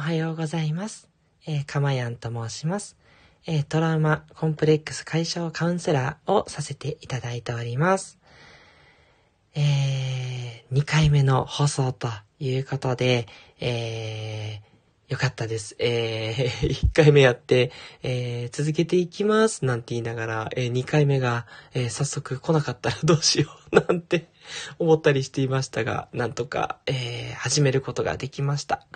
おはようございます。えー、かまやんと申します。えー、トラウマコンプレックス解消カウンセラーをさせていただいております。えー、2回目の放送ということで、えー、よかったです。えー、1回目やって、えー、続けていきますなんて言いながら、えー、2回目が、えー、早速来なかったらどうしよう なんて思ったりしていましたが、なんとか、えー、始めることができました。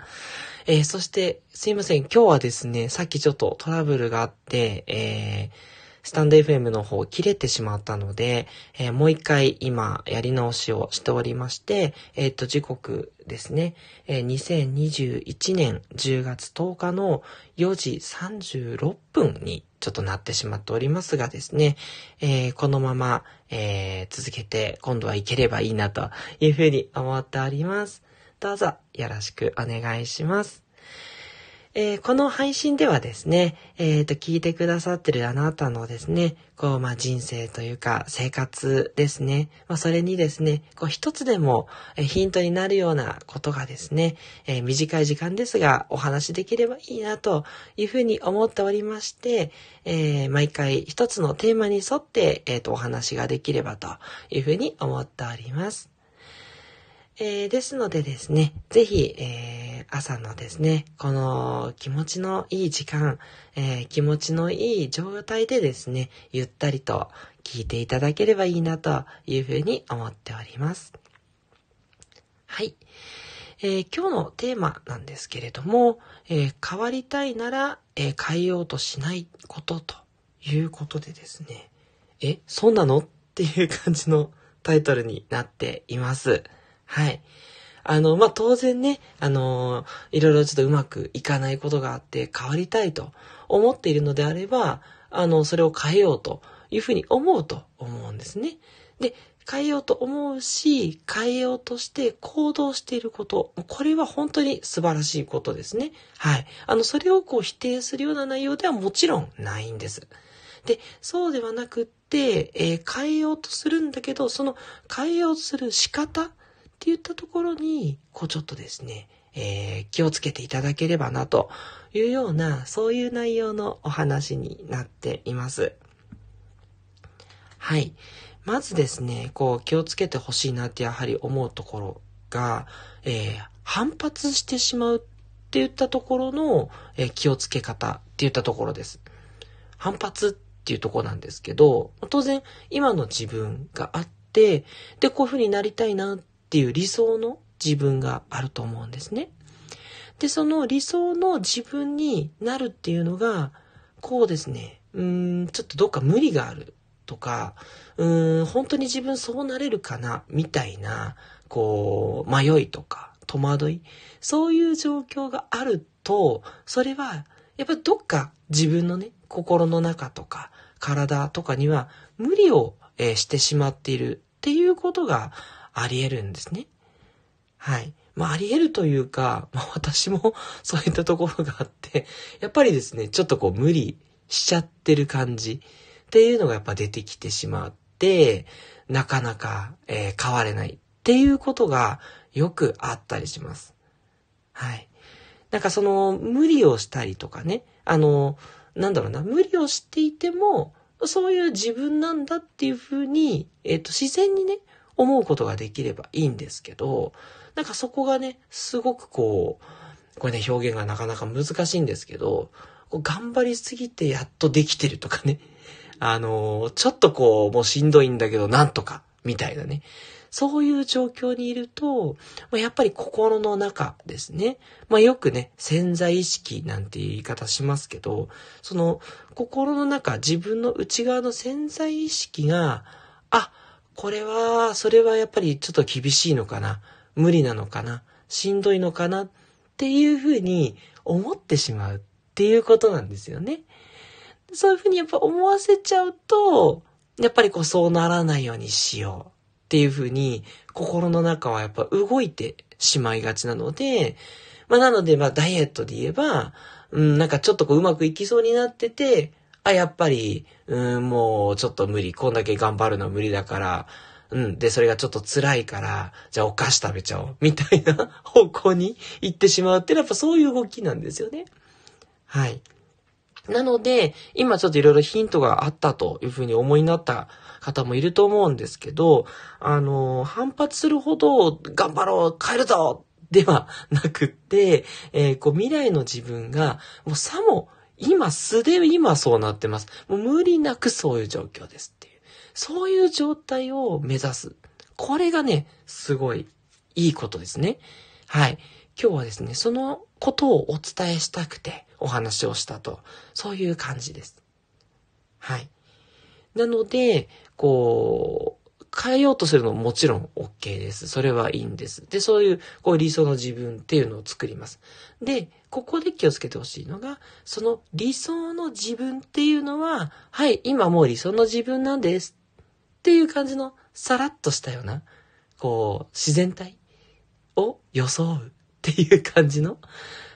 えー、そして、すいません。今日はですね、さっきちょっとトラブルがあって、えー、スタンド FM の方切れてしまったので、えー、もう一回今やり直しをしておりまして、えっ、と、時刻ですね、えー、2021年10月10日の4時36分にちょっとなってしまっておりますがですね、えー、このまま、え続けて今度はいければいいなというふうに思っております。どうぞよろしくお願いします。えー、この配信ではですね、えっ、ー、と、聞いてくださってるあなたのですね、こう、まあ、人生というか、生活ですね。まあ、それにですね、こう、一つでも、えヒントになるようなことがですね、えー、短い時間ですが、お話しできればいいな、というふうに思っておりまして、え毎回一つのテーマに沿って、えっ、と、お話ができればというふうに思っております。えー、ですのでですね、ぜひ、えー、朝のですね、この気持ちのいい時間、えー、気持ちのいい状態でですね、ゆったりと聞いていただければいいなというふうに思っております。はい。えー、今日のテーマなんですけれども、えー、変わりたいなら、えー、変えようとしないことということでですね、え、そうなの？っていう感じのタイトルになっています。はい。あの、まあ、当然ね、あのいろいろちょっとうまくいかないことがあって変わりたいと思っているのであれば、あの、それを変えようというふうに思うと思うんですね。で、変えようと思うし、変えようとして行動していること、これは本当に素晴らしいことですね。はい。あの、それをこう否定するような内容ではもちろんないんです。で、そうではなくって、えー、変えようとするんだけど、その変えようとする仕方、って言ったところに、こうちょっとですね、えー、気をつけていただければなというような、そういう内容のお話になっています。はい。まずですね、こう気をつけてほしいなってやはり思うところが、えー、反発してしまうって言ったところの、えー、気をつけ方って言ったところです。反発っていうところなんですけど、当然今の自分があって、で、こういう風になりたいなっっていう理想の自分があると思うんですね。で、その理想の自分になるっていうのが、こうですね、うーん、ちょっとどっか無理があるとか、うーん、本当に自分そうなれるかな、みたいな、こう、迷いとか、戸惑い、そういう状況があると、それは、やっぱりどっか自分のね、心の中とか、体とかには無理を、えー、してしまっているっていうことがあり得るんですね。はい。まあ、あり得るというか、まあ、私も そういったところがあって、やっぱりですね、ちょっとこう無理しちゃってる感じっていうのがやっぱ出てきてしまって、なかなか、えー、変われないっていうことがよくあったりします。はい。なんかその、無理をしたりとかね、あの、なんだろうな、無理をしていても、そういう自分なんだっていうふうに、えっ、ー、と、自然にね、思うことができればいいんですけど、なんかそこがね、すごくこう、これね、表現がなかなか難しいんですけど、頑張りすぎてやっとできてるとかね。あのちょっとこう、もうしんどいんだけど、なんとか、みたいなね。そういう状況にいると、やっぱり心の中ですね。まあ、よくね、潜在意識なんて言い方しますけど、その心の中、自分の内側の潜在意識が、あ、これは、それはやっぱりちょっと厳しいのかな。無理なのかな。しんどいのかな。っていうふうに思ってしまうっていうことなんですよね。そういうふうにやっぱ思わせちゃうと、やっぱりこうそうならないようにしようっていうふうに心の中はやっぱ動いてしまいがちなので、まあなのでまあダイエットで言えば、うん、なんかちょっとこううまくいきそうになってて、あ、やっぱり、うん、もうちょっと無理。こんだけ頑張るの無理だから、うん。で、それがちょっと辛いから、じゃあお菓子食べちゃおう。みたいな方向に行ってしまうっていうのはやっぱそういう動きなんですよね。はい。なので、今ちょっといろいろヒントがあったというふうに思いになった方もいると思うんですけど、あの、反発するほど頑張ろう、変えるぞではなくって、えー、こう未来の自分が、もうさも今素で今そうなってます。もう無理なくそういう状況ですっていう。そういう状態を目指す。これがね、すごいいいことですね。はい。今日はですね、そのことをお伝えしたくてお話をしたと。そういう感じです。はい。なので、こう、変えようとするのももちろん OK です。それはいいんです。で、そういう、こう理想の自分っていうのを作ります。で、ここで気をつけてほしいのが、その理想の自分っていうのは、はい、今もう理想の自分なんです。っていう感じの、さらっとしたような、こう、自然体を装うっていう感じの、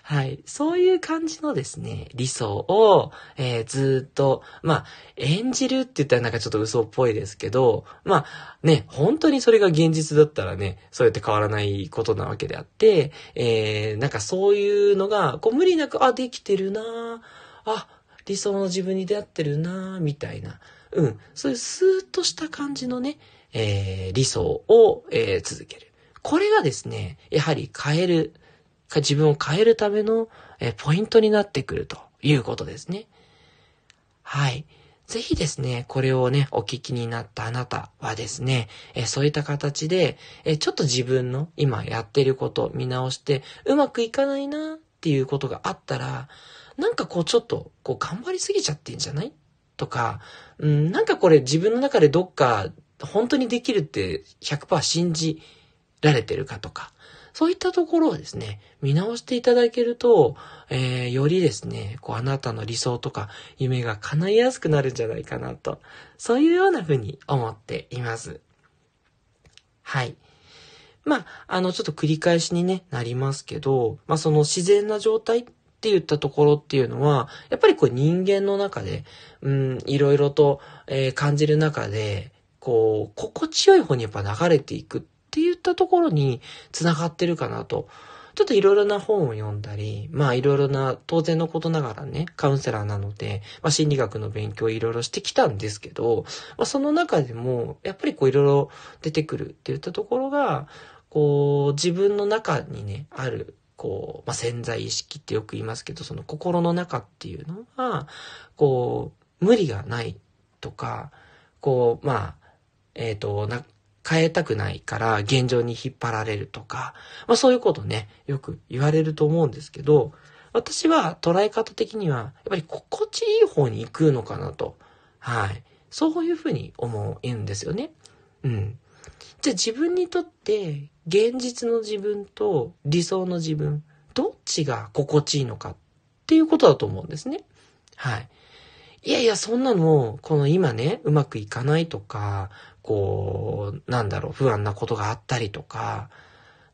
はい。そういう感じのですね、理想を、えー、ずっと、まあ、演じるって言ったらなんかちょっと嘘っぽいですけど、まあ、ね、本当にそれが現実だったらね、そうやって変わらないことなわけであって、えー、なんかそういうのが、こう無理なく、あ、できてるなあ、理想の自分に出会ってるなみたいな、うん、そういうスーッとした感じのね、えー、理想を、えー、続ける。これがですね、やはり変える、自分を変えるための、ポイントになってくるということですね。はい。ぜひですね、これをね、お聞きになったあなたはですね、えそういった形で、えちょっと自分の今やってることを見直して、うまくいかないなっていうことがあったら、なんかこうちょっと、こう頑張りすぎちゃってんじゃない？とか、うん、なんかこれ自分の中でどっか本当にできるって100%信じられてるかとか、そういったところをですね、見直していただけると、えー、よりですね、こう、あなたの理想とか夢が叶いやすくなるんじゃないかなと、そういうような風に思っています。はい。まあ、あの、ちょっと繰り返しにね、なりますけど、まあ、その自然な状態って言ったところっていうのは、やっぱりこう人間の中で、うん、いろいろと、えー、感じる中で、こう、心地よい方にやっぱ流れていくっったところに繋がってるかなと。ちょっといろいろな本を読んだり、まあいろいろな当然のことながらね、カウンセラーなので、まあ心理学の勉強をいろいろしてきたんですけど、まあその中でも、やっぱりこういろいろ出てくるって言ったところが、こう自分の中にね、ある、こう、まあ潜在意識ってよく言いますけど、その心の中っていうのは、こう、無理がないとか、こう、まあ、えっ、ー、と、な、変えたくないから現状に引っ張られるとか、まあそういうことね、よく言われると思うんですけど、私は捉え方的には、やっぱり心地いい方に行くのかなと。はい。そういうふうに思うんですよね。うん。じゃあ自分にとって現実の自分と理想の自分、どっちが心地いいのかっていうことだと思うんですね。はい。いやいや、そんなの、この今ね、うまくいかないとか、こう、なんだろう、不安なことがあったりとか、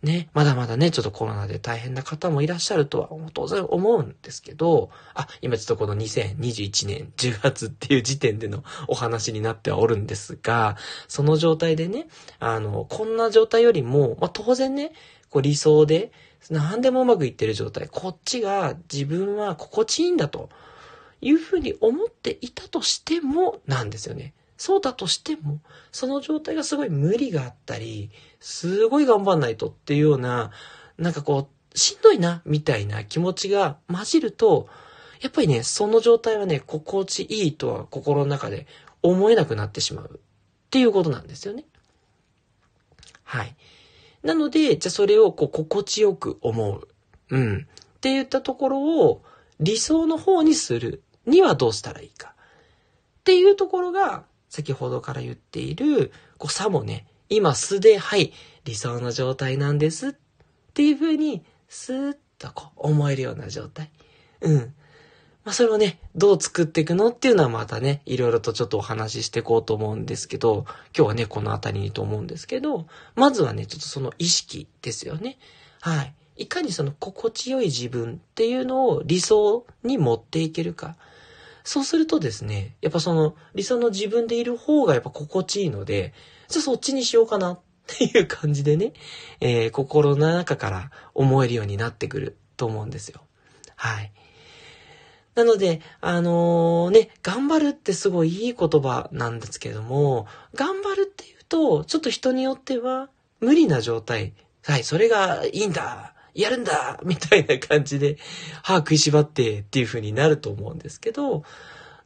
ね、まだまだね、ちょっとコロナで大変な方もいらっしゃるとは当然思うんですけど、あ、今ちょっとこの2021年10月っていう時点でのお話になってはおるんですが、その状態でね、あの、こんな状態よりも、まあ、当然ね、こう理想で、何でもうまくいってる状態、こっちが自分は心地いいんだというふうに思っていたとしてもなんですよね。そうだとしても、その状態がすごい無理があったり、すごい頑張んないとっていうような、なんかこう、しんどいな、みたいな気持ちが混じると、やっぱりね、その状態はね、心地いいとは心の中で思えなくなってしまうっていうことなんですよね。はい。なので、じゃあそれをこう心地よく思う。うん。って言ったところを理想の方にするにはどうしたらいいか。っていうところが先ほどから言っている、こう、さもね、今素で、はい、理想の状態なんですっていう風に、スーッとこう、思えるような状態。うん。まあ、それをね、どう作っていくのっていうのはまたね、いろいろとちょっとお話ししていこうと思うんですけど、今日はね、このあたりにと思うんですけど、まずはね、ちょっとその意識ですよね。はい。いかにその心地よい自分っていうのを理想に持っていけるか。そうするとですね、やっぱその理想の自分でいる方がやっぱ心地いいので、じゃあそっちにしようかなっていう感じでね、えー、心の中から思えるようになってくると思うんですよ。はい。なので、あのー、ね、頑張るってすごいいい言葉なんですけども、頑張るっていうと、ちょっと人によっては無理な状態。はい、それがいいんだ。やるんだみたいな感じで、歯食いしばってっていう風になると思うんですけど、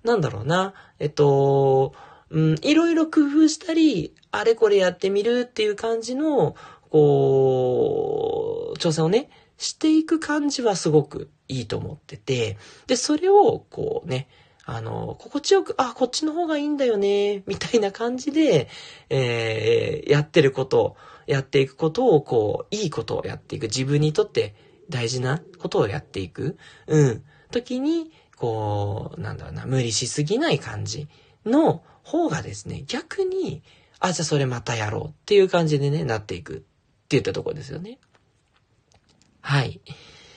なんだろうな。えっと、うん、いろいろ工夫したり、あれこれやってみるっていう感じの、こう、挑戦をね、していく感じはすごくいいと思ってて、で、それを、こうね、あの、心地よく、あ、こっちの方がいいんだよね、みたいな感じで、えー、やってること、やっていくことを、こう、いいことをやっていく。自分にとって大事なことをやっていく。うん。時に、こう、なんだろうな、無理しすぎない感じの方がですね、逆に、あ、じゃあそれまたやろうっていう感じでね、なっていくって言ったところですよね。はい。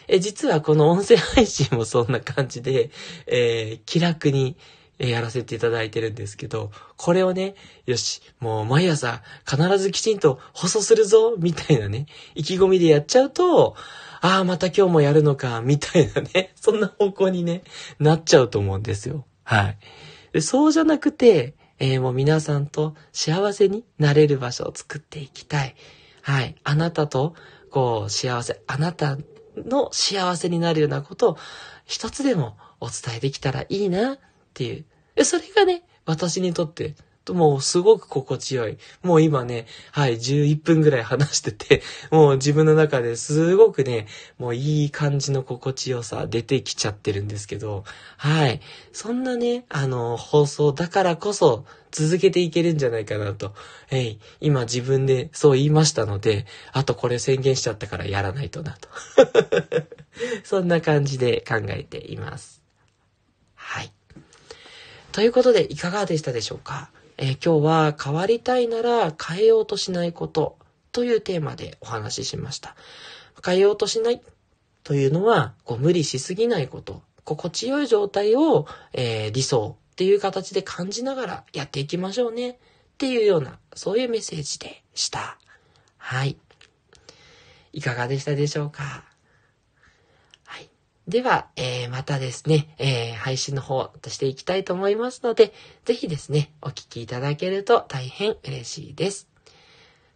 え、実はこの音声配信もそんな感じで、えー、気楽に、えやらせていただいてるんですけど、これをね、よし、もう毎朝必ずきちんと放送するぞ、みたいなね、意気込みでやっちゃうと、ああ、また今日もやるのか、みたいなね、そんな方向にね、なっちゃうと思うんですよ。はい。でそうじゃなくて、えー、もう皆さんと幸せになれる場所を作っていきたい。はい。あなたと、こう、幸せ、あなたの幸せになるようなことを一つでもお伝えできたらいいなっていう。それがね、私にとってもうすごく心地よい。もう今ね、はい、11分ぐらい話してて、もう自分の中ですごくね、もういい感じの心地よさ出てきちゃってるんですけど、はい。そんなね、あの、放送だからこそ続けていけるんじゃないかなと。えい、今自分でそう言いましたので、あとこれ宣言しちゃったからやらないとなと。そんな感じで考えています。はい。ということで、いかがでしたでしょうか？えー、今日は変わりたいなら変えようとしないことというテーマでお話ししました。変えようとしないというのは、こう無理しすぎないこと、心地よい状態を、えー、理想っていう形で感じながらやっていきましょうねっていうような、そういうメッセージでした。はい。いかがでしたでしょうか？では、えー、またですね、えー、配信の方としていきたいと思いますので、ぜひですね、お聞きいただけると大変嬉しいです。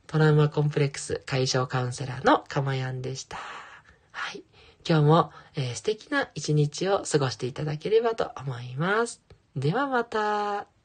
トラウマコンプレックス解消カウンセラーのかまやんでした。はい。今日も、えー、素敵な一日を過ごしていただければと思います。ではまた。